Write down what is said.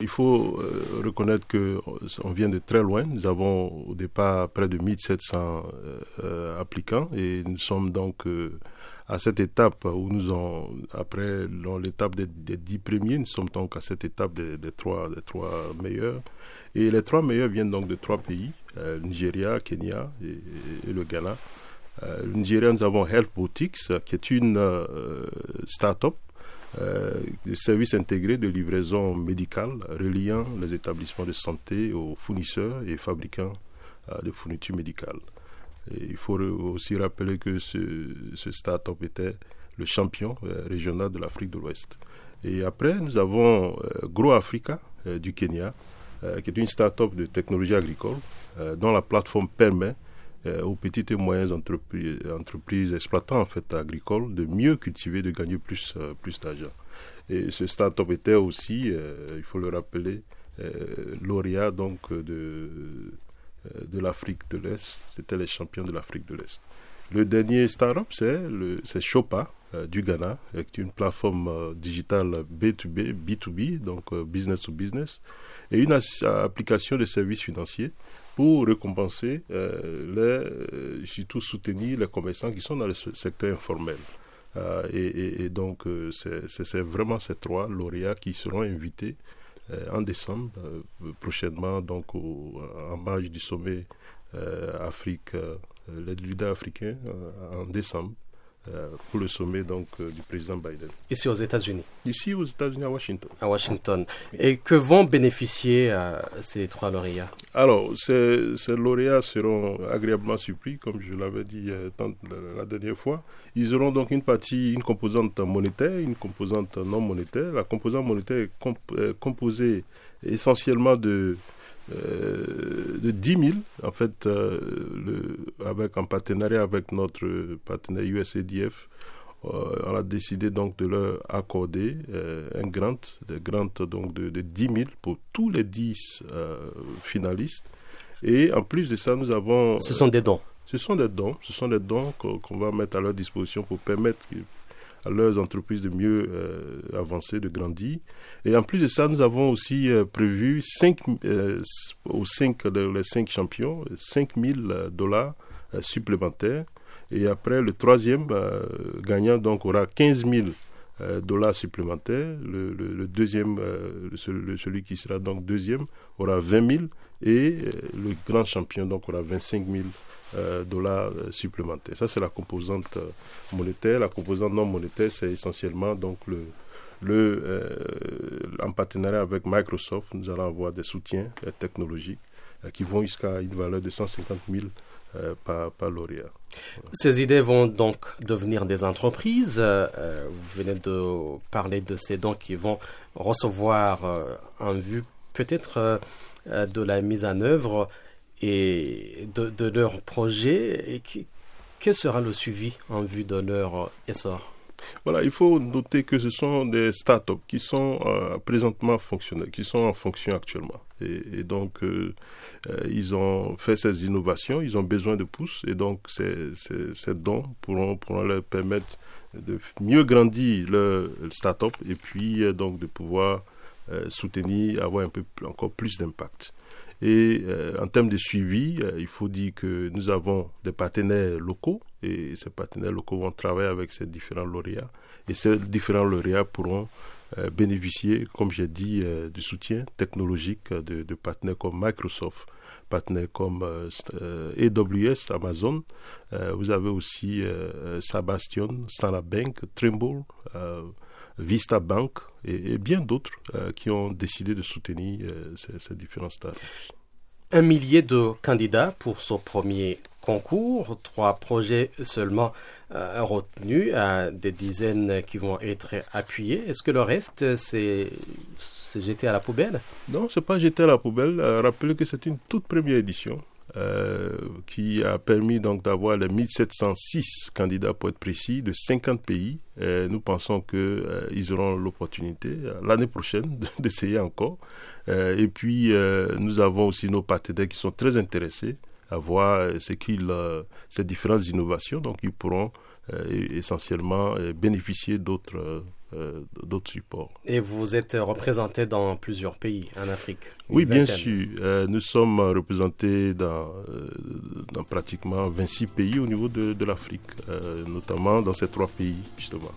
Il faut euh, reconnaître que on vient de très loin. Nous avons au départ près de 1700 euh, applicants et nous sommes donc à cette étape où nous avons, après l'étape des, dix premiers, nous sommes donc à cette étape des, trois, des meilleurs. Et les trois meilleurs viennent donc de trois pays, Nigeria, Kenya et, le Ghana. le Nigeria, nous avons Health Botics, qui est une start-up euh, de services intégrés de livraison médicale reliant les établissements de santé aux fournisseurs et fabricants euh, de fournitures médicales. il faut aussi rappeler que ce, ce start-up était le champion euh, régional de l'Afrique de l'Ouest. Et après, nous avons Grow Africa du Kenya, qui est une start-up de technologie agricole, dont la plateforme permet euh, aux petites et moyennes entreprises, exploitant en fait agricoles de mieux cultiver, de gagner plus, euh, plus d'argent. Et ce start-up était aussi, euh, il faut le rappeler, lauréat donc de, de l'Afrique de l'Est. C'était les champions de l'Afrique de l'Est. Le dernier start-up, c'est Chopa du Ghana, avec une plateforme digitale B2B, B2B, donc business to business, et une application de services financiers pour récompenser, euh, euh, surtout soutenir les commerçants qui sont dans le secteur informel. Euh, et, donc, c'est vraiment ces trois lauréats qui seront invités en décembre prochainement, donc en marge du sommet Afrique, les leaders africains en décembre. Euh, pour le sommet donc euh, du président Biden. Ici aux États-Unis. Ici aux États-Unis à Washington. À Washington. Et que vont bénéficier euh, ces trois lauréats? Alors ces, ces, lauréats seront agréablement surpris, comme je l'avais dit la, dernière fois. Ils auront donc une partie, une composante monétaire, une composante non monétaire. La composante monétaire est composée essentiellement de euh, de 10 000, en fait, euh, le, avec, en partenariat avec notre partenaire USADF, euh, on a décidé donc de leur accorder un grant, des grant donc de, de 10 000 pour tous les 10 finalistes. Et en plus de ça, nous avons... Ce sont des dons. Ce sont des dons, ce sont des dons qu'on va mettre à leur disposition pour permettre à leurs entreprises de mieux euh, avancer, de grandir. Et en plus de ça, nous avons aussi euh, prévu cinq, euh, aux cinq, les cinq champions 5 000 dollars supplémentaires. Et après, le troisième gagnant donc aura 15 000 dollars supplémentaires. Le, deuxième, celui, qui sera donc deuxième, aura 20 000 et le grand champion donc aura 25 000 euh, dollars euh, supplémentaires. Ça, c'est la composante euh, monétaire. La composante non monétaire, c'est essentiellement donc le en partenariat avec Microsoft, nous allons avoir des soutiens technologiques qui vont jusqu'à une valeur de 150 000 par, par lauréat. Ces idées vont donc devenir des entreprises. vous venez de parler de ces dons qui vont recevoir en vue peut-être de la mise en œuvre et de, de leur projet et qui, quel sera le suivi en vue de leur essor? Voilà, il faut noter que ce sont des startups qui sont euh, présentement fonctionnels, qui sont en fonction actuellement. Et, donc, euh, euh, ils ont fait ces innovations, ils ont besoin de pouces, et donc ces, ces, ces dons pourront, leur permettre de mieux grandir leur startup et puis donc de pouvoir soutenir, avoir un peu encore plus d'impact. Et euh, en termes de suivi, euh, il faut dire que nous avons des partenaires locaux et ces partenaires locaux vont travailler avec ces différents lauréats. Et ces différents lauréats pourront euh, bénéficier, comme j'ai dit, du soutien technologique de, partenaires comme Microsoft, partenaires comme AWS, Amazon. vous avez aussi Sabastion, Standard Bank, Trimble. Vista Bank et, bien d'autres euh, qui ont décidé de soutenir euh, ces, différents. Un millier de candidats pour ce premier concours, trois projets seulement euh, retenus, des dizaines qui vont être appuyés. Est-ce que le reste, c'est jeté à la poubelle? Non, c'est pas jeté à la poubelle. rappelez que c'est une toute première édition. Euh, qui a permis donc d'avoir les 1706 candidats pour être précis de 50 pays. nous pensons qu'ils euh, auront l'opportunité euh, l'année prochaine d'essayer encore. et puis nous avons aussi nos partenaires qui sont très intéressés à voir ce qu'ils, ces différentes innovations. Donc ils pourront essentiellement bénéficier d'autres d'autres supports. Et vous êtes représenté dans plusieurs pays en Afrique Oui, bien sûr. nous sommes représentés dans, dans pratiquement 26 pays au niveau de, de l'Afrique, notamment dans ces trois pays, justement.